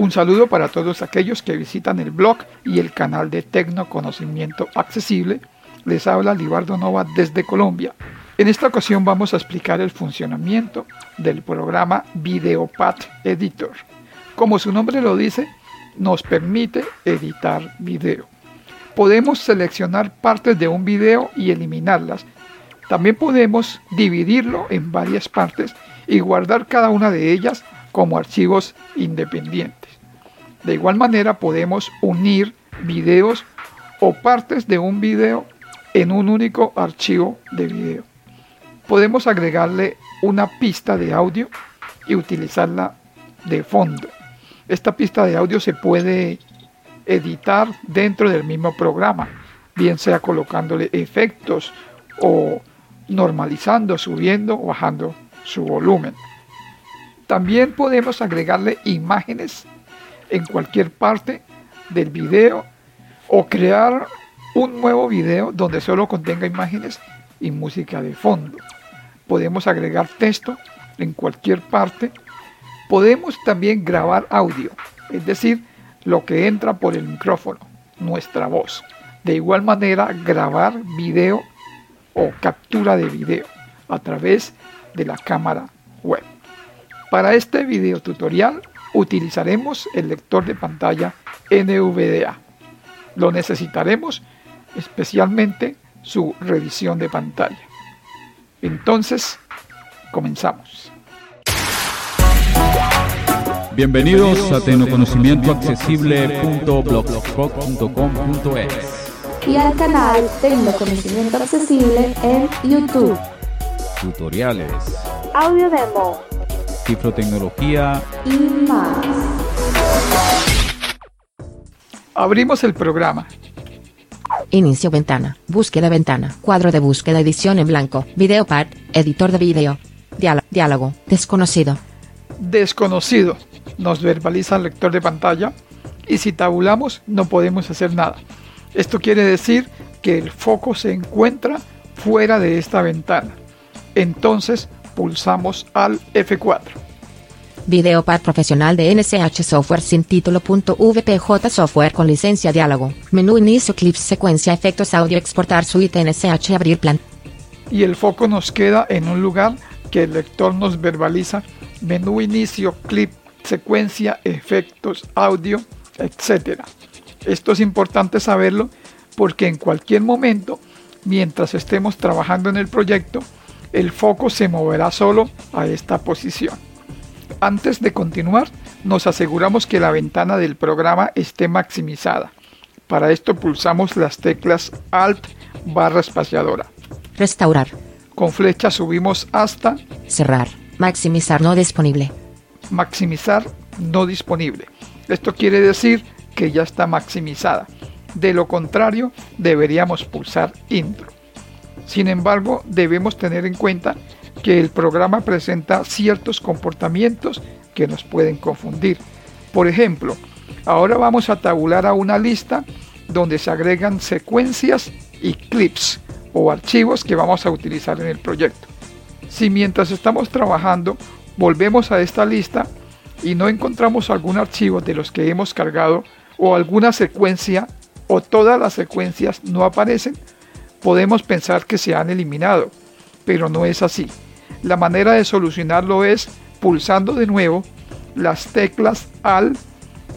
Un saludo para todos aquellos que visitan el blog y el canal de Tecnoconocimiento Accesible. Les habla Libardo Nova desde Colombia. En esta ocasión vamos a explicar el funcionamiento del programa Videopad Editor. Como su nombre lo dice, nos permite editar video. Podemos seleccionar partes de un video y eliminarlas. También podemos dividirlo en varias partes y guardar cada una de ellas como archivos independientes. De igual manera podemos unir videos o partes de un video en un único archivo de video. Podemos agregarle una pista de audio y utilizarla de fondo. Esta pista de audio se puede editar dentro del mismo programa, bien sea colocándole efectos o normalizando, subiendo o bajando su volumen. También podemos agregarle imágenes en cualquier parte del video o crear un nuevo video donde solo contenga imágenes y música de fondo. Podemos agregar texto en cualquier parte. Podemos también grabar audio, es decir, lo que entra por el micrófono, nuestra voz. De igual manera, grabar video o captura de video a través de la cámara web. Para este video tutorial utilizaremos el lector de pantalla NVDA. Lo necesitaremos especialmente su revisión de pantalla. Entonces, comenzamos. Bienvenidos a tecnoconocimientoaccesible.blogspot.com.es y al canal Tecnoconocimiento Accesible en YouTube. Tutoriales, Audio demo cifrotecnología y más. Abrimos el programa. Inicio ventana, búsqueda ventana, cuadro de búsqueda edición en blanco, videopad, editor de video, diálogo, diálogo, desconocido. Desconocido. Nos verbaliza el lector de pantalla y si tabulamos no podemos hacer nada. Esto quiere decir que el foco se encuentra fuera de esta ventana. Entonces pulsamos al F4. Videopad profesional de NSH Software sin título. VPJ Software con licencia diálogo. Menú inicio clips secuencia efectos audio exportar suite NSH abrir plan. Y el foco nos queda en un lugar que el lector nos verbaliza. Menú inicio clip secuencia efectos audio etc. Esto es importante saberlo porque en cualquier momento mientras estemos trabajando en el proyecto el foco se moverá solo a esta posición. Antes de continuar, nos aseguramos que la ventana del programa esté maximizada. Para esto pulsamos las teclas Alt barra espaciadora. Restaurar. Con flecha subimos hasta Cerrar. Maximizar no disponible. maximizar no disponible. Esto quiere decir que ya está maximizada. De lo contrario, deberíamos pulsar intro. Sin embargo, debemos tener en cuenta que el programa presenta ciertos comportamientos que nos pueden confundir. Por ejemplo, ahora vamos a tabular a una lista donde se agregan secuencias y clips o archivos que vamos a utilizar en el proyecto. Si mientras estamos trabajando volvemos a esta lista y no encontramos algún archivo de los que hemos cargado o alguna secuencia o todas las secuencias no aparecen, podemos pensar que se han eliminado, pero no es así. La manera de solucionarlo es pulsando de nuevo las teclas al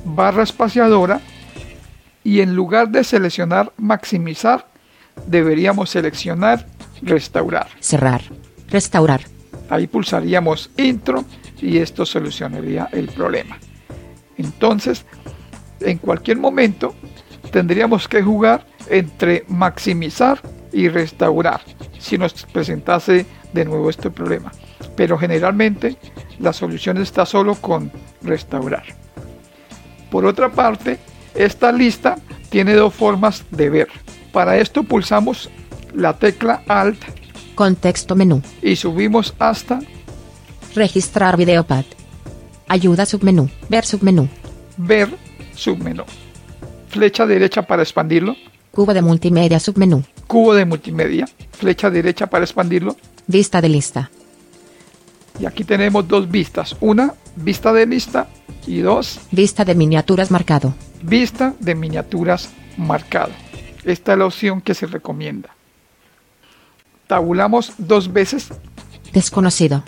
barra espaciadora y en lugar de seleccionar maximizar, deberíamos seleccionar restaurar. Cerrar. Restaurar. Ahí pulsaríamos intro y esto solucionaría el problema. Entonces, en cualquier momento tendríamos que jugar entre maximizar y restaurar si nos presentase de nuevo este problema. Pero generalmente la solución está solo con restaurar. Por otra parte, esta lista tiene dos formas de ver. Para esto pulsamos la tecla Alt Contexto menú. y subimos hasta Registrar videopad. Ayuda submenú. Ver submenú. ver submenú. Flecha derecha para expandirlo. Cubo de multimedia submenú. Cubo de multimedia. Flecha derecha para expandirlo. Vista de lista. Y aquí tenemos dos vistas. Una, vista de lista y dos, Vista de miniaturas marcado. vista de miniaturas marcado. Esta es la opción que se recomienda. Tabulamos dos veces Desconocido.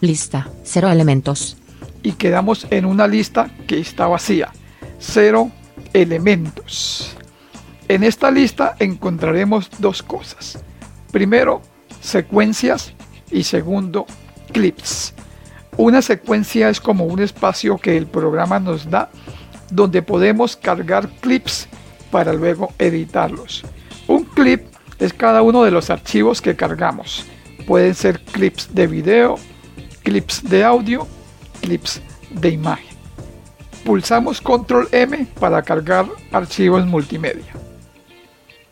Lista. Cero elementos. y quedamos en una lista que está vacía. Cero elementos. En esta lista encontraremos dos cosas. Primero, secuencias y segundo, clips. Una secuencia es como un espacio que el programa nos da donde podemos cargar clips para luego editarlos. Un clip es cada uno de los archivos que cargamos. Pueden ser clips de video, clips de audio, clips de imagen. Pulsamos control M para cargar archivos multimedia.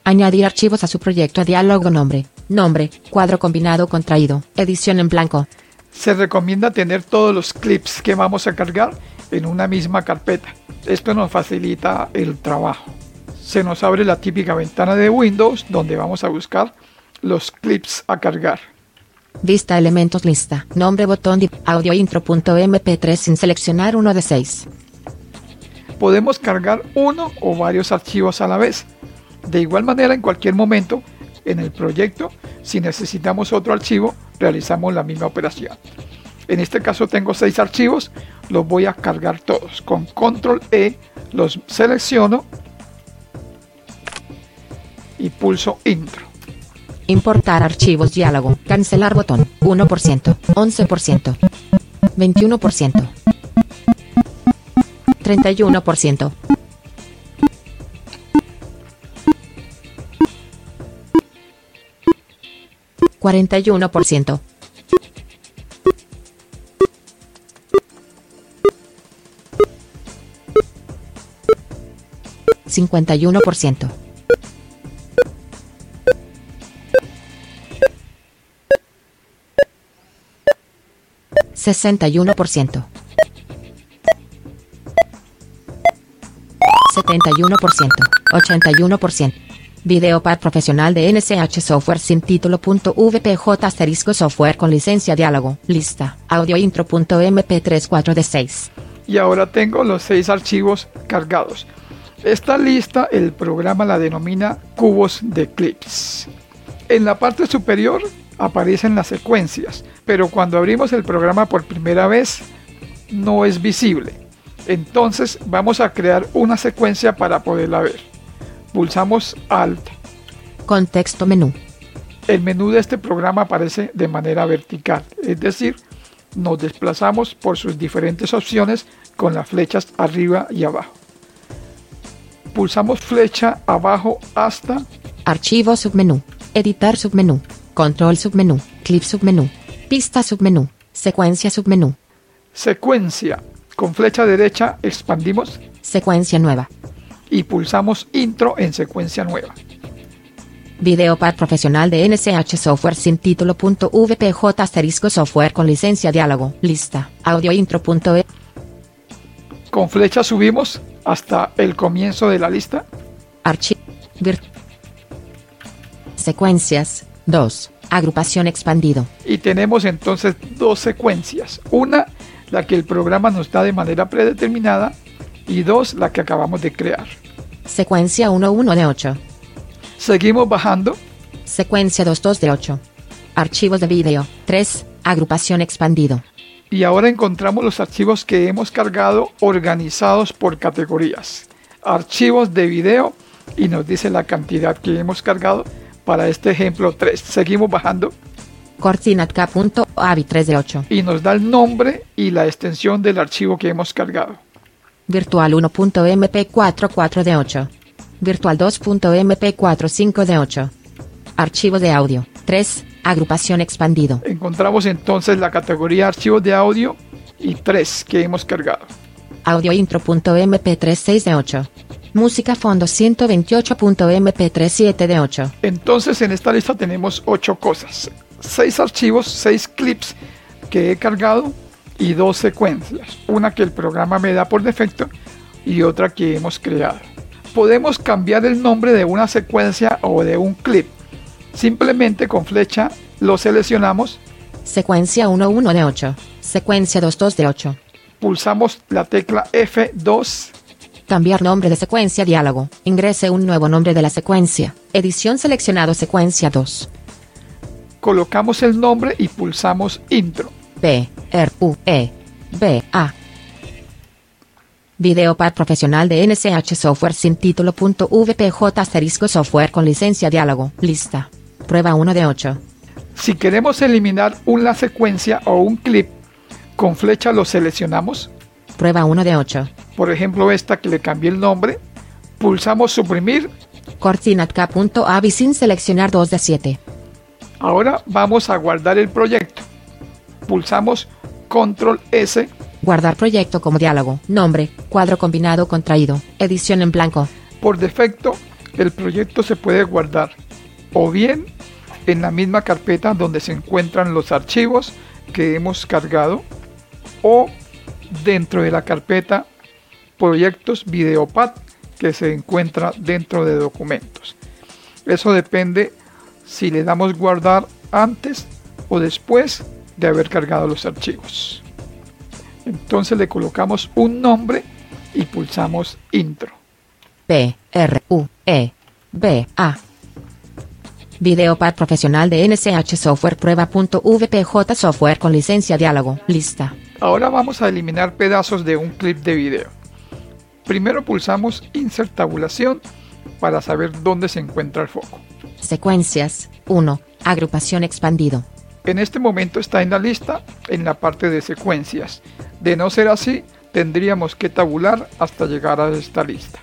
Añadir archivos a su proyecto a diálogo nombre. Nombre. Cuadro combinado contraído. Edición en blanco. Se recomienda tener todos los clips que vamos a cargar en una misma carpeta. Esto nos facilita el trabajo. Se nos abre la típica ventana de Windows donde vamos a buscar los clips a cargar. Vista elementos lista. Nombre botón de audio intro.mp3 sin seleccionar uno de seis. Podemos cargar uno o varios archivos a la vez. De igual manera, en cualquier momento en el proyecto, si necesitamos otro archivo, realizamos la misma operación. En este caso tengo seis archivos, los voy a cargar todos. Con control E los selecciono y pulso intro. Importar archivos diálogo. Cancelar botón. 1%. 11%. 21%. 31%. cuarenta y uno por ciento. cincuenta y uno por ciento. sesenta y uno por ciento. setenta y uno por ciento. ochenta y uno por ciento. Videopad profesional de NCH Software sin título.vpj asterisco software con licencia diálogo. Lista. Audio intro.mp3 4 de 6. y ahora tengo los seis archivos cargados. Esta lista el programa la denomina cubos de clips. En la parte superior aparecen las secuencias, pero cuando abrimos el programa por primera vez no es visible. Entonces vamos a crear una secuencia para poderla ver. Pulsamos Alt. Contexto menú. El menú de este programa aparece de manera vertical, es decir, nos desplazamos por sus diferentes opciones con las flechas arriba y abajo. Pulsamos flecha abajo hasta Archivo submenú. Editar submenú. Control submenú. Clip submenú. Pista submenú. Secuencia submenú. secuencia. Con flecha derecha expandimos Secuencia nueva. Y pulsamos intro en secuencia nueva. Videopad profesional de NCH Software sin título.vpj asterisco software con licencia diálogo. Lista. Audio intro.e. Con flecha subimos hasta el comienzo de la lista Archivo. Secuencias. 2. Agrupación expandido. y tenemos entonces dos secuencias. Una, la que el programa nos da de manera predeterminada y dos, la que acabamos de crear. Secuencia 1-1 de 8. Seguimos bajando Secuencia 2-2 de 8. Archivos de vídeo. 3. Agrupación expandido. y ahora encontramos los archivos que hemos cargado organizados por categorías. Archivos de video y nos dice la cantidad que hemos cargado para este ejemplo 3. Seguimos bajando Coordinatka.avi 3 de 8. y nos da el nombre y la extensión del archivo que hemos cargado. Virtual 1.mp4 4 de 8. Virtual 2.mp4 5 de 8. Archivo de audio. 3. Agrupación expandido. Encontramos entonces la categoría archivos de audio y 3 que hemos cargado. Audio intro.mp3 6 de 8. Música fondo 128.mp3 7 de 8. Entonces en esta lista tenemos 8 cosas. 6 archivos, 6 clips que he cargado y dos secuencias. Una que el programa me da por defecto y otra que hemos creado. Podemos cambiar el nombre de una secuencia o de un clip. Simplemente con flecha lo seleccionamos Secuencia 11 de 8. Secuencia 22 de 8. Pulsamos la tecla F2. Cambiar nombre de secuencia diálogo. Ingrese un nuevo nombre de la secuencia. Edición seleccionado secuencia 2. Colocamos el nombre y pulsamos Intro. P, R, U, E, B, A. Videopad profesional de NCH Software sin título. VPJ asterisco software con licencia diálogo. Lista. Prueba 1 de 8. Si queremos eliminar una secuencia o un clip, con flecha lo seleccionamos. Prueba 1 de 8. Por ejemplo, esta que le cambié el nombre. Pulsamos suprimir. Coordinatka.avi sin seleccionar 2 de 7. Ahora vamos a guardar el proyecto. Pulsamos Control S. Guardar proyecto como diálogo. Nombre. Cuadro combinado contraído. Edición en blanco. Por defecto, el proyecto se puede guardar o bien en la misma carpeta donde se encuentran los archivos que hemos cargado o dentro de la carpeta proyectos videopad que se encuentra dentro de documentos. Eso depende si le damos guardar antes o después de haber cargado los archivos. Entonces le colocamos un nombre y pulsamos intro. P, R, U, E, B, A. Videopad profesional de NCH Software prueba.vpj software con licencia diálogo. Lista. Ahora vamos a eliminar pedazos de un clip de video. Primero pulsamos Insert tabulación para saber dónde se encuentra el foco. Secuencias 1. Agrupación expandido. En este momento está en la lista en la parte de secuencias. De no ser así, tendríamos que tabular hasta llegar a esta lista.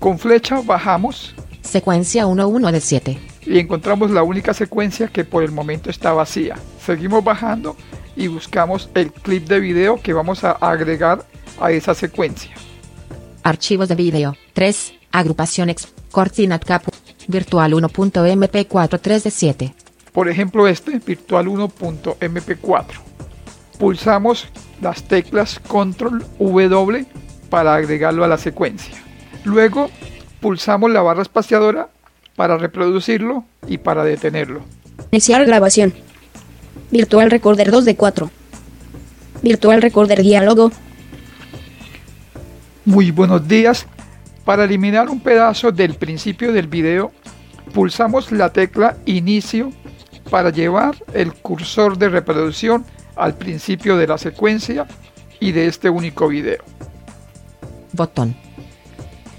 Con flecha bajamos Secuencia 11 de 7. y encontramos la única secuencia que por el momento está vacía. Seguimos bajando y buscamos el clip de video que vamos a agregar a esa secuencia. Archivos de video. 3. Agrupación ex. Coordinatka. Virtual 1.mp4 3 de 7. Por ejemplo este, virtual 1.mp4. Pulsamos las teclas control W para agregarlo a la secuencia. Luego pulsamos la barra espaciadora para reproducirlo y para detenerlo. Iniciar grabación. Virtual Recorder 2 de 4. Virtual Recorder diálogo. Muy buenos días. Para eliminar un pedazo del principio del video, pulsamos la tecla inicio para llevar el cursor de reproducción al principio de la secuencia y de este único video. Botón.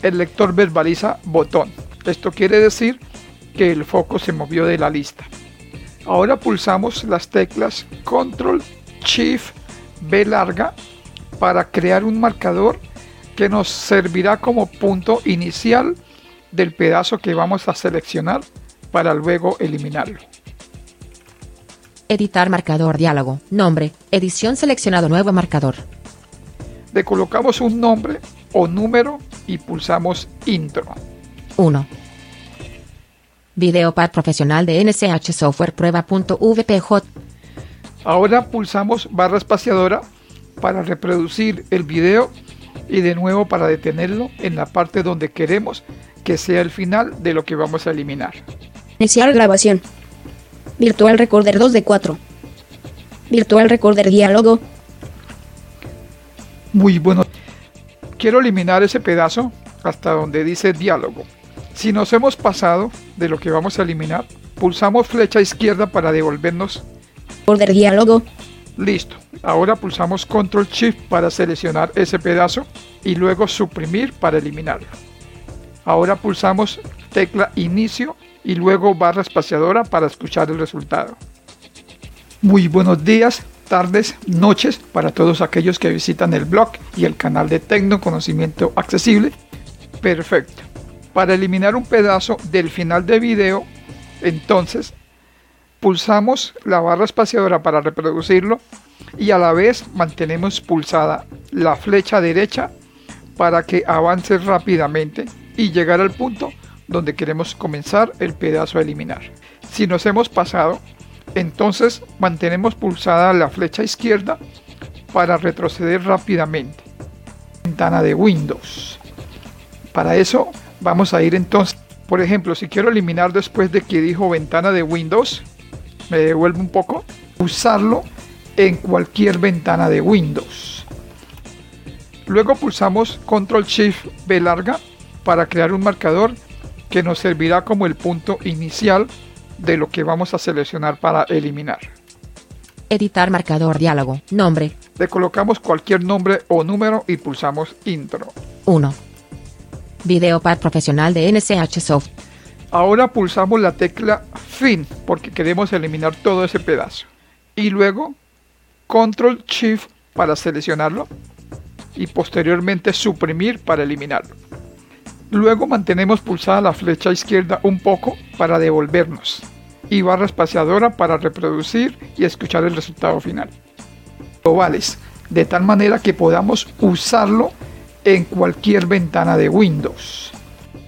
El lector verbaliza botón. Esto quiere decir que el foco se movió de la lista. Ahora pulsamos las teclas Control Shift B larga para crear un marcador que nos servirá como punto inicial del pedazo que vamos a seleccionar para luego eliminarlo. Editar marcador diálogo. Nombre. Edición seleccionado nuevo marcador. Le colocamos un nombre o número y pulsamos intro. 1. Videopad profesional de NCH Software prueba.vpj. Ahora pulsamos barra espaciadora para reproducir el video y de nuevo para detenerlo en la parte donde queremos que sea el final de lo que vamos a eliminar. Iniciar grabación. Virtual Recorder 2 de 4. Virtual Recorder diálogo. Muy bueno. Quiero eliminar ese pedazo hasta donde dice diálogo. Si nos hemos pasado de lo que vamos a eliminar, pulsamos flecha izquierda para devolvernos. Recorder diálogo. Listo. Ahora pulsamos control shift para seleccionar ese pedazo y luego suprimir para eliminarlo. Ahora pulsamos tecla inicio y luego barra espaciadora para escuchar el resultado. Muy buenos días, tardes, noches para todos aquellos que visitan el blog y el canal de Tecno Conocimiento Accesible. Perfecto. Para eliminar un pedazo del final de video, entonces pulsamos la barra espaciadora para reproducirlo y a la vez mantenemos pulsada la flecha derecha para que avance rápidamente y llegar al punto donde queremos comenzar el pedazo a eliminar. Si nos hemos pasado, entonces mantenemos pulsada la flecha izquierda para retroceder rápidamente. Ventana de Windows. Para eso vamos a ir entonces, por ejemplo, si quiero eliminar después de que dijo ventana de Windows, me devuelvo un poco. usarlo en cualquier ventana de Windows. Luego pulsamos Control Shift B larga para crear un marcador que nos servirá como el punto inicial de lo que vamos a seleccionar para eliminar. Editar marcador diálogo. Nombre. Le colocamos cualquier nombre o número y pulsamos Intro. 1. Videopad profesional de NCH Soft. Ahora pulsamos la tecla Fin porque queremos eliminar todo ese pedazo. Y luego Control Shift para seleccionarlo y posteriormente suprimir para eliminarlo. Luego mantenemos pulsada la flecha izquierda un poco para devolvernos y barra espaciadora para reproducir y escuchar el resultado final. Globales, de tal manera que podamos usarlo en cualquier ventana de Windows.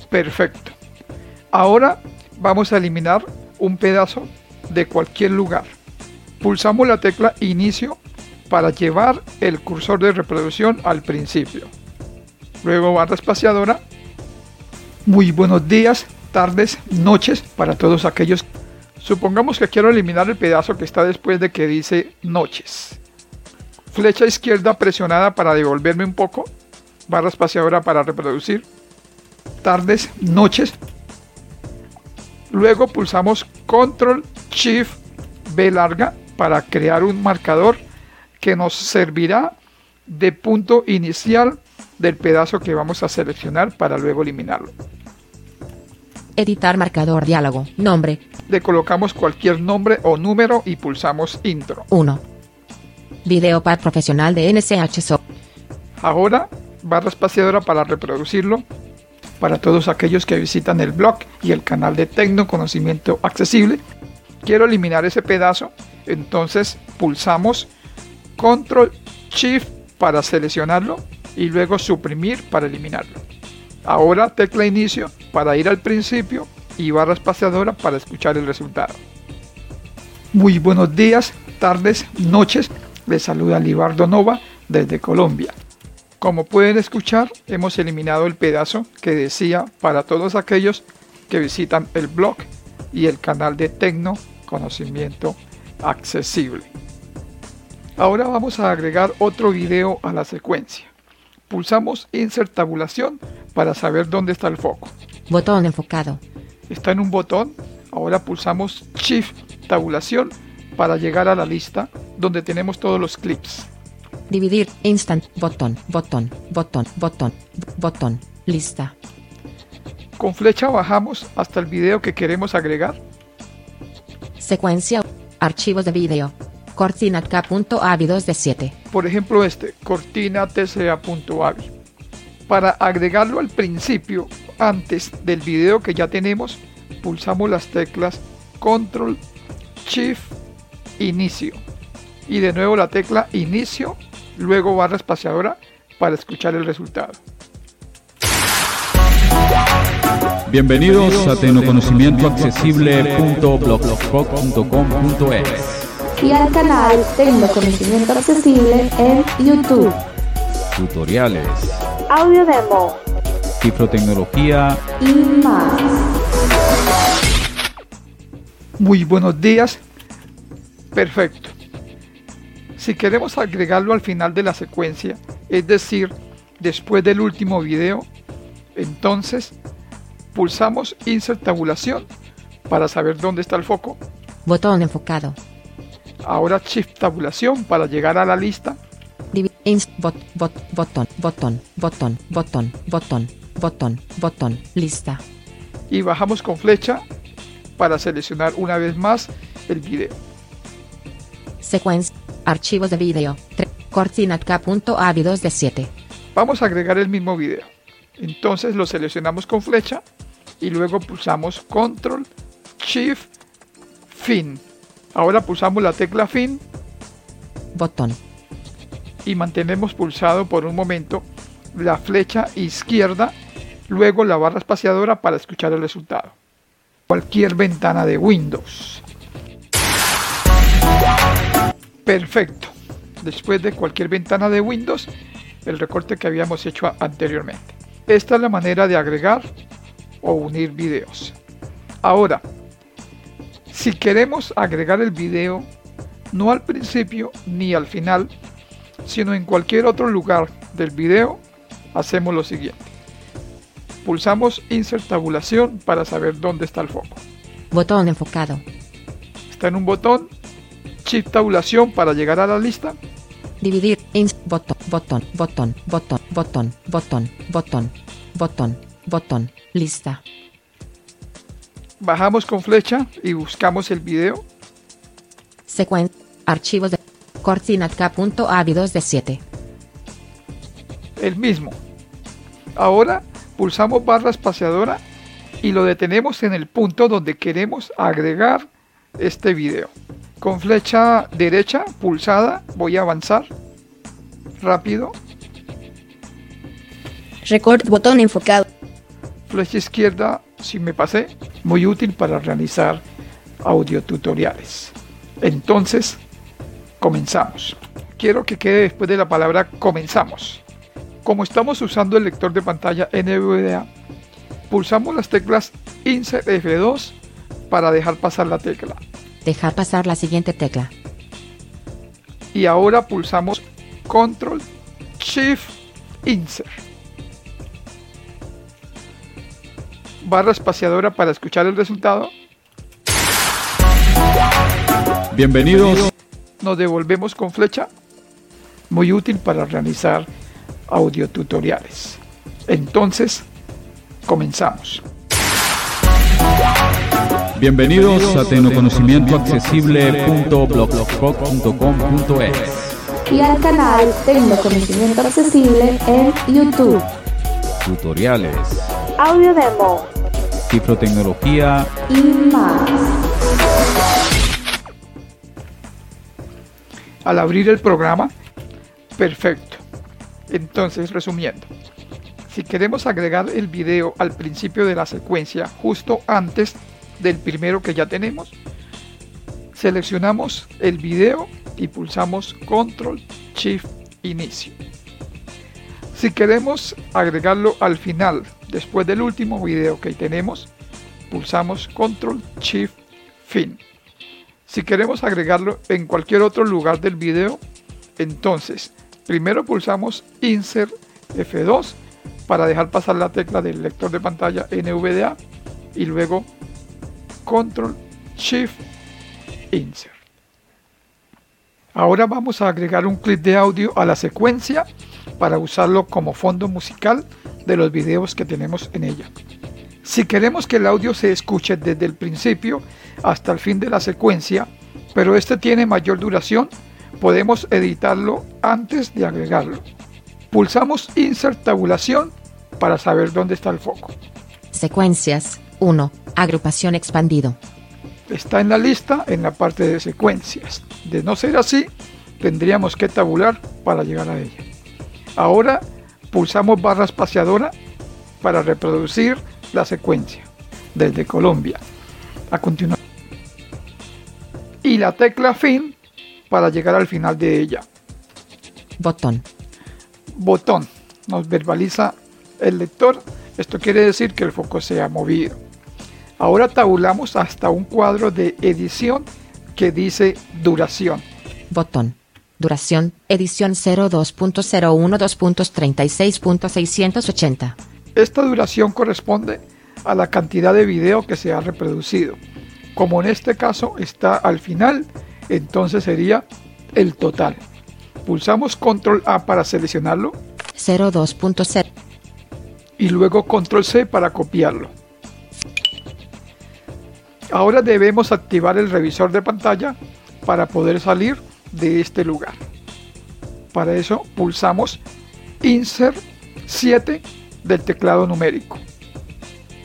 Perfecto. Ahora vamos a eliminar un pedazo de cualquier lugar. Pulsamos la tecla inicio para llevar el cursor de reproducción al principio. Luego barra espaciadora muy buenos días, tardes, noches para todos aquellos. Supongamos que quiero eliminar el pedazo que está después de que dice noches. Flecha izquierda presionada para devolverme un poco. Barra espaciadora para reproducir. Tardes, noches. Luego pulsamos Control Shift B larga para crear un marcador que nos servirá de punto inicial del pedazo que vamos a seleccionar para luego eliminarlo. Editar marcador diálogo. Nombre. Le colocamos cualquier nombre o número y pulsamos Intro. 1. Videopad profesional de NCH Soft. Ahora, barra espaciadora para reproducirlo. Para todos aquellos que visitan el blog y el canal de Tecno Conocimiento Accesible. Quiero eliminar ese pedazo, entonces pulsamos Control Shift para seleccionarlo y luego suprimir para eliminarlo. Ahora tecla inicio para ir al principio y barra espaciadora para escuchar el resultado. Muy buenos días, tardes, noches. Les saluda Libardo Nova desde Colombia. Como pueden escuchar, hemos eliminado el pedazo que decía para todos aquellos que visitan el blog y el canal de Tecno Conocimiento Accesible. Ahora vamos a agregar otro video a la secuencia. Pulsamos Insert Tabulación para saber dónde está el foco. Botón enfocado. Está en un botón. Ahora pulsamos Shift Tabulación para llegar a la lista donde tenemos todos los clips. Dividir. Instant. Botón. Botón. Botón. Botón. Botón. Lista. Con flecha bajamos hasta el video que queremos agregar. Secuencia. Archivos de video. Cortina.avi 2 de 7. Por ejemplo este, cortina tca.avi. Para agregarlo al principio, antes del video que ya tenemos, pulsamos las teclas Control Shift Inicio. Y de nuevo la tecla Inicio, luego barra espaciadora para escuchar el resultado. Bienvenidos a tecnoconocimientoaccesible.blogspot.com.es y al canal Tecno Conocimiento Accesible en YouTube. Tutoriales, Audio demo cifrotecnología, y más. Muy buenos días. Perfecto. Si queremos agregarlo al final de la secuencia, es decir, después del último video, entonces pulsamos Insert Tabulación para saber dónde está el foco. Botón enfocado. Ahora Shift Tabulación para llegar a la lista. Bot- bot- botón. Botón. Botón. Botón. Botón. Botón. Botón. Lista. Y bajamos con flecha para seleccionar una vez más el video. Secuencia. Archivos de video. Tre- Cortina.avi 2 de 7. Vamos a agregar el mismo video. Entonces lo seleccionamos con flecha y luego pulsamos Control Shift Fin. Ahora pulsamos la tecla Fin Botón. y mantenemos pulsado por un momento la flecha izquierda, luego la barra espaciadora para escuchar el resultado. Cualquier ventana de Windows. Perfecto. Después de cualquier ventana de Windows, el recorte que habíamos hecho anteriormente. Esta es la manera de agregar o unir videos. Ahora, si queremos agregar el video no al principio ni al final, sino en cualquier otro lugar del video, hacemos lo siguiente. Pulsamos Insert Tabulación para saber dónde está el foco. Botón enfocado. Está en un botón. Shift Tabulación para llegar a la lista. Dividir. Ins. Botón. Botón. Botón. Botón. Botón. Botón. Botón. Botón. Botón. Lista. Bajamos con flecha y buscamos el video. Secuen. Archivos de. Cortinatk.avi 2 de 7. El mismo. Ahora pulsamos barra espaciadora y lo detenemos en el punto donde queremos agregar este video. Con flecha derecha pulsada voy a avanzar rápido. Record botón enfocado. Flecha izquierda si me pasé. Muy útil para realizar audio tutoriales. Entonces, comenzamos. Quiero que quede después de la palabra comenzamos. Como estamos usando el lector de pantalla NVDA, pulsamos las teclas Insert F2 para dejar pasar la tecla. Dejar pasar la siguiente tecla. Y ahora pulsamos Control Shift Insert. Barra espaciadora para escuchar el resultado. Bienvenidos. Nos devolvemos con flecha. Muy útil para realizar audio tutoriales. Entonces, comenzamos. Bienvenidos a tecnoconocimientoaccesible.blogspot.com.es. Y al canal Tecnoconocimiento Accesible en YouTube. Tutoriales, Audio demo cifrotecnología, y más. Al abrir el programa, perfecto. Entonces, resumiendo, si queremos agregar el video al principio de la secuencia, justo antes del primero que ya tenemos, seleccionamos el video y pulsamos Control Shift Inicio. Si queremos agregarlo al final, después del último video que tenemos, pulsamos Control Shift Fin. Si queremos agregarlo en cualquier otro lugar del video, entonces primero pulsamos Insert F2 para dejar pasar la tecla del lector de pantalla NVDA y luego Control Shift Insert. Ahora vamos a agregar un clip de audio a la secuencia para usarlo como fondo musical de los videos que tenemos en ella. Si queremos que el audio se escuche desde el principio hasta el fin de la secuencia, pero este tiene mayor duración, podemos editarlo antes de agregarlo. Pulsamos Insert Tabulación para saber dónde está el foco. Secuencias. 1. Agrupación expandido. Está en la lista en la parte de secuencias. De no ser así, tendríamos que tabular para llegar a ella. Ahora pulsamos barra espaciadora para reproducir la secuencia desde Colombia. A continuación. Y la tecla fin para llegar al final de ella. Botón. Botón. Nos verbaliza el lector. Esto quiere decir que el foco se ha movido. Ahora tabulamos hasta un cuadro de edición que dice duración. Botón. Duración. Edición 02.012.36.680. Esta duración corresponde a la cantidad de video que se ha reproducido. Como en este caso está al final, entonces sería el total. Pulsamos Control A para seleccionarlo 02.0. y luego Control C para copiarlo. Ahora debemos activar el revisor de pantalla para poder salir de este lugar. Para eso pulsamos Insert 7 del teclado numérico.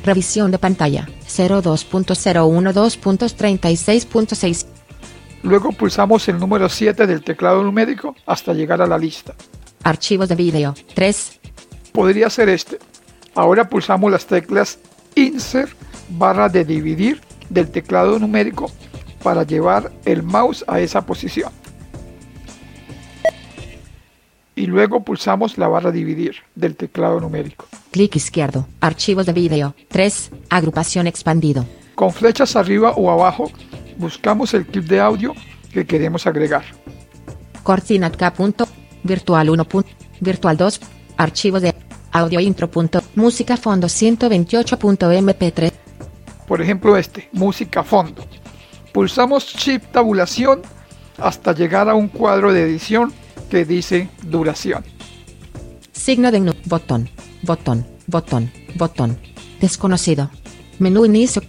Revisión de pantalla. 02.012.36.6. Luego pulsamos el número 7 del teclado numérico hasta llegar a la lista. Archivos de video. 3. Podría ser este. Ahora pulsamos las teclas Insert barra de dividir del teclado numérico para llevar el mouse a esa posición. Y luego pulsamos la barra dividir del teclado numérico. Clic izquierdo. Archivos de video. 3. Agrupación expandido. Con flechas arriba o abajo buscamos el clip de audio que queremos agregar. Coordinat K. Virtual 1. Virtual 2. Archivos de audio intro. Música fondo 128.mp3. Por ejemplo este, música fondo. Pulsamos Shift tabulación hasta llegar a un cuadro de edición que dice duración. Signo de. Botón. Botón. Botón. Botón. Desconocido. Menú inicio.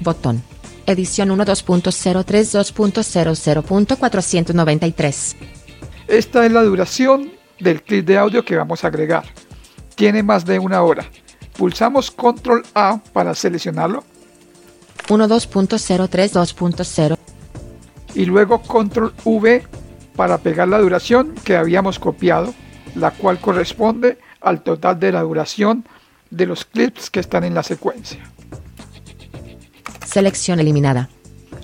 Botón. Edición 1.2.032.00.493. Esta es la duración del clip de audio que vamos a agregar. Tiene más de una hora. Pulsamos Control A para seleccionarlo 1.2.032.0. y luego Control V para pegar la duración que habíamos copiado, la cual corresponde al total de la duración de los clips que están en la secuencia. Selección eliminada.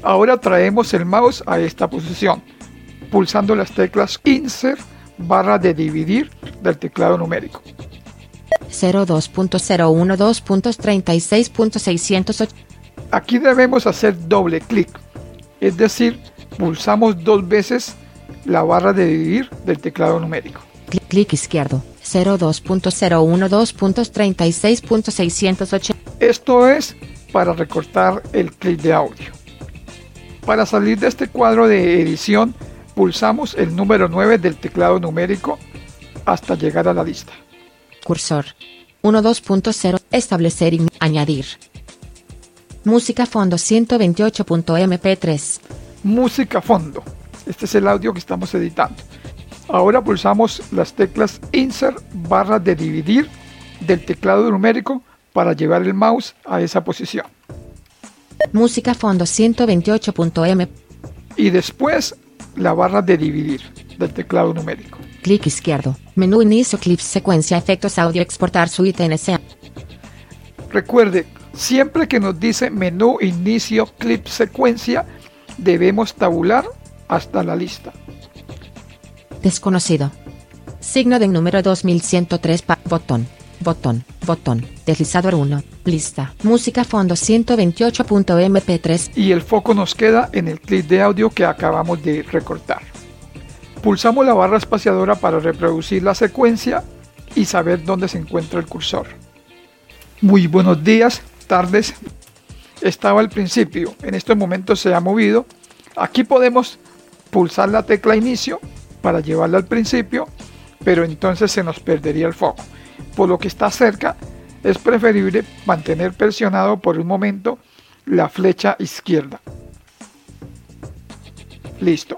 Ahora traemos el mouse a esta posición, pulsando las teclas Insert barra de dividir del teclado numérico. 02.012.36.608. Aquí debemos hacer doble clic, es decir, pulsamos dos veces la barra de dividir del teclado numérico. Clic, clic izquierdo. 02.012.36.608. Esto es para recortar el clip de audio. Para salir de este cuadro de edición, pulsamos el número 9 del teclado numérico hasta llegar a la lista. Cursor. 1.2.0. Establecer y añadir. Música fondo 128.mp3. Música fondo. Este es el audio que estamos editando. Ahora pulsamos las teclas Insert barra de dividir del teclado numérico para llevar el mouse a esa posición. Música fondo 128.m. Y después la barra de dividir del teclado numérico. Clic izquierdo. Menú inicio clip secuencia efectos audio exportar suite NSA. Recuerde, siempre que nos dice menú inicio clip secuencia, debemos tabular hasta la lista. Desconocido. Signo de número 2103 pa botón. Botón. Botón. Deslizador 1. Lista. Música fondo 128.mp3. y el foco nos queda en el clip de audio que acabamos de recortar. Pulsamos la barra espaciadora para reproducir la secuencia y saber dónde se encuentra el cursor. Muy buenos días, tardes. Estaba al principio, en estos momentos se ha movido. Aquí podemos pulsar la tecla inicio para llevarla al principio, pero entonces se nos perdería el foco. Por lo que está cerca, es preferible mantener presionado por un momento la flecha izquierda. Listo.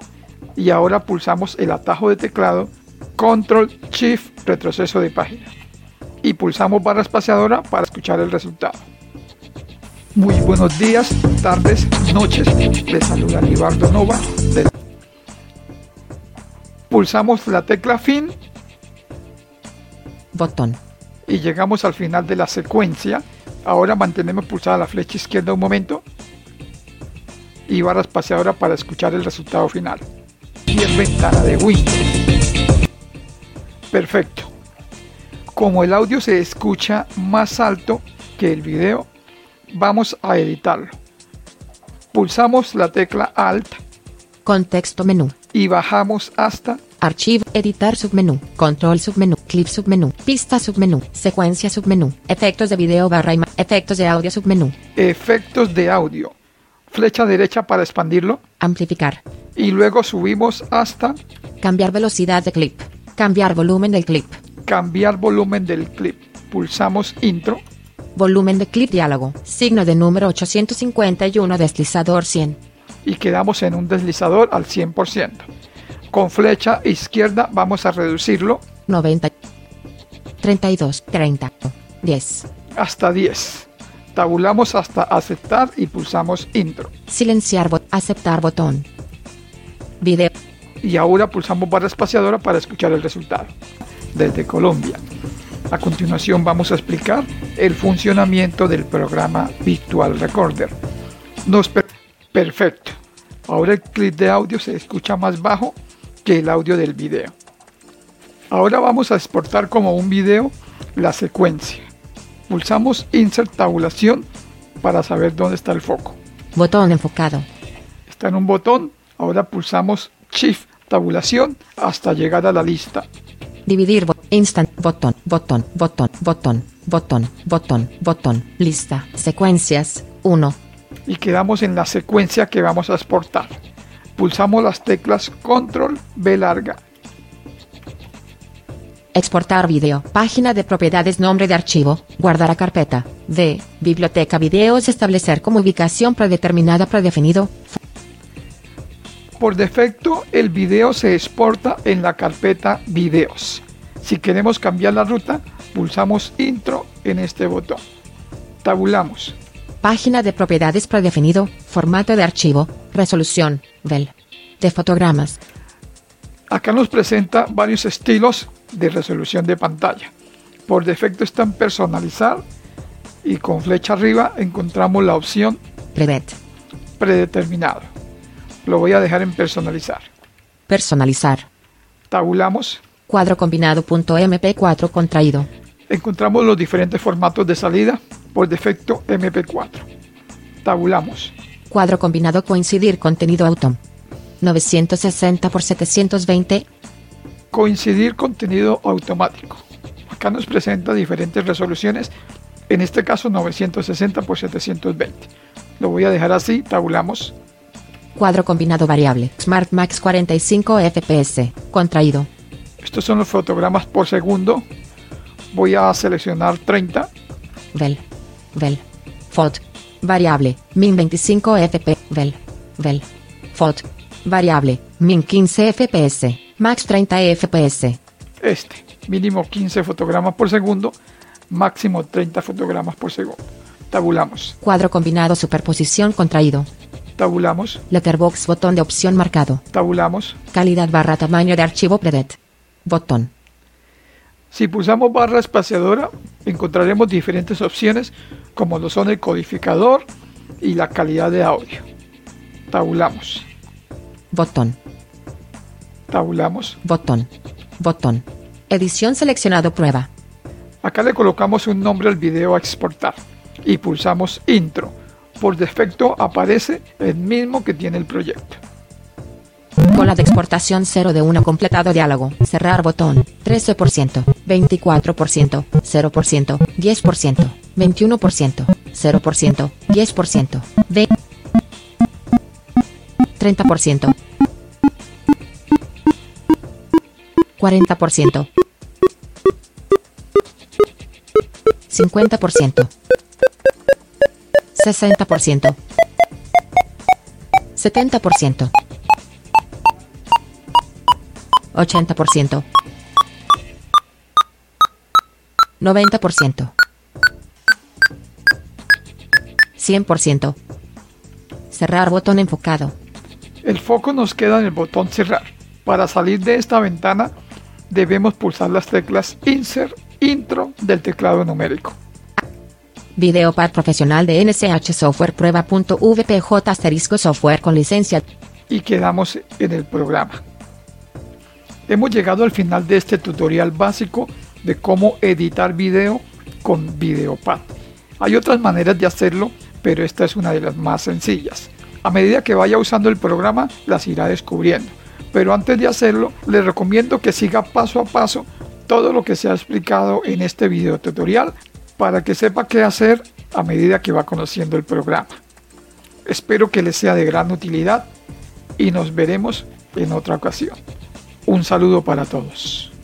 Y ahora pulsamos el atajo de teclado Control Shift retroceso de página. Y pulsamos barra espaciadora para escuchar el resultado. Muy buenos días, tardes, noches. Les saluda Libardo Nova. Pulsamos la tecla fin Botón. y llegamos al final de la secuencia. Ahora mantenemos pulsada la flecha izquierda un momento y barra espaciadora para escuchar el resultado final. Y en ventana de Windows. Perfecto. Como el audio se escucha más alto que el video, vamos a editarlo. Pulsamos la tecla Alt Contexto menú. y bajamos hasta Archivo, editar submenú, control submenú, clip submenú, pista submenú, secuencia submenú, efectos de video barra ima- efectos de audio submenú, efectos de audio. Flecha derecha para expandirlo amplificar, y luego subimos hasta cambiar velocidad de clip, cambiar volumen del clip, cambiar volumen del clip. Pulsamos intro volumen de clip diálogo, signo de número 851 deslizador 100, y quedamos en un deslizador al 100%. Con flecha izquierda vamos a reducirlo 90, 32, 30, 10, hasta 10. Tabulamos hasta aceptar y pulsamos intro. silenciar, bot, aceptar botón, video, Y ahora pulsamos barra espaciadora para escuchar el resultado. Desde Colombia. A continuación vamos a explicar el funcionamiento del programa Virtual Recorder. Nos per- Perfecto. Ahora el clip de audio se escucha más bajo que el audio del video. Ahora vamos a exportar como un video la secuencia. Pulsamos Insert Tabulación para saber dónde está el foco. botón enfocado, Está en un botón Ahora pulsamos Shift tabulación hasta llegar a la lista. Dividir. instant. Botón. Botón. Botón. Botón. Botón. Botón. Botón. Lista. Secuencias. 1. y quedamos en la secuencia que vamos a exportar. Pulsamos las teclas Control B larga. Exportar video. Página de propiedades. Nombre de archivo. Guardar a carpeta. D. Biblioteca videos. Establecer como ubicación predeterminada predefinido. Por defecto, el video se exporta en la carpeta Videos. Si queremos cambiar la ruta, pulsamos Intro en este botón. Tabulamos. Página de propiedades predefinido. Formato de archivo. Resolución. Del. De fotogramas. Acá nos presenta varios estilos de resolución de pantalla. Por defecto están personalizar y con flecha arriba encontramos la opción Prevet. predeterminado. Lo voy a dejar en personalizar. Personalizar. Tabulamos. Cuadro combinado. punto MP4 contraído. Encontramos los diferentes formatos de salida. Por defecto MP4. Tabulamos. Cuadro combinado coincidir contenido auto. 960 por 720. Coincidir contenido automático. Acá nos presenta diferentes resoluciones. En este caso 960 por 720. Lo voy a dejar así. Tabulamos. Cuadro combinado variable. Smart Max 45 FPS. Contraído. Estos son los fotogramas por segundo. Voy a seleccionar 30. Vel. Vel. Fot. Variable. Min 25 fp. Vel. Vel. Fot. Variable. Min 15 fps. Max 30 fps. Este. Mínimo 15 fotogramas por segundo. Máximo 30 fotogramas por segundo. Tabulamos. Cuadro combinado superposición contraído. Tabulamos. Letterbox botón de opción marcado. Tabulamos. Calidad barra tamaño de archivo predet. Botón. Si pulsamos barra espaciadora, encontraremos diferentes opciones como lo son el codificador y la calidad de audio. Tabulamos. Botón. Tabulamos. Botón. Botón. Edición seleccionado prueba. Acá le colocamos un nombre al video a exportar y pulsamos intro. Por defecto aparece el mismo que tiene el proyecto. Cola de exportación 0 de 1 completado diálogo. Cerrar botón. 13%, 24%, 0%, 10%, 21%, 0%, 10%, de 30%, 40%, 50%, 60%, 70%. 80%. 90%. 100%. Cerrar botón enfocado. El foco nos queda en el botón cerrar. Para salir de esta ventana debemos pulsar las teclas Insert, Intro del teclado numérico. Videopad profesional de NCH Software prueba.vpj asterisco software con licencia. y quedamos en el programa. Hemos llegado al final de este tutorial básico de cómo editar video con Videopad. Hay otras maneras de hacerlo, pero esta es una de las más sencillas. A medida que vaya usando el programa, las irá descubriendo. Pero antes de hacerlo, les recomiendo que siga paso a paso todo lo que se ha explicado en este video tutorial para que sepa qué hacer a medida que va conociendo el programa. Espero que les sea de gran utilidad y nos veremos en otra ocasión. Un saludo para todos.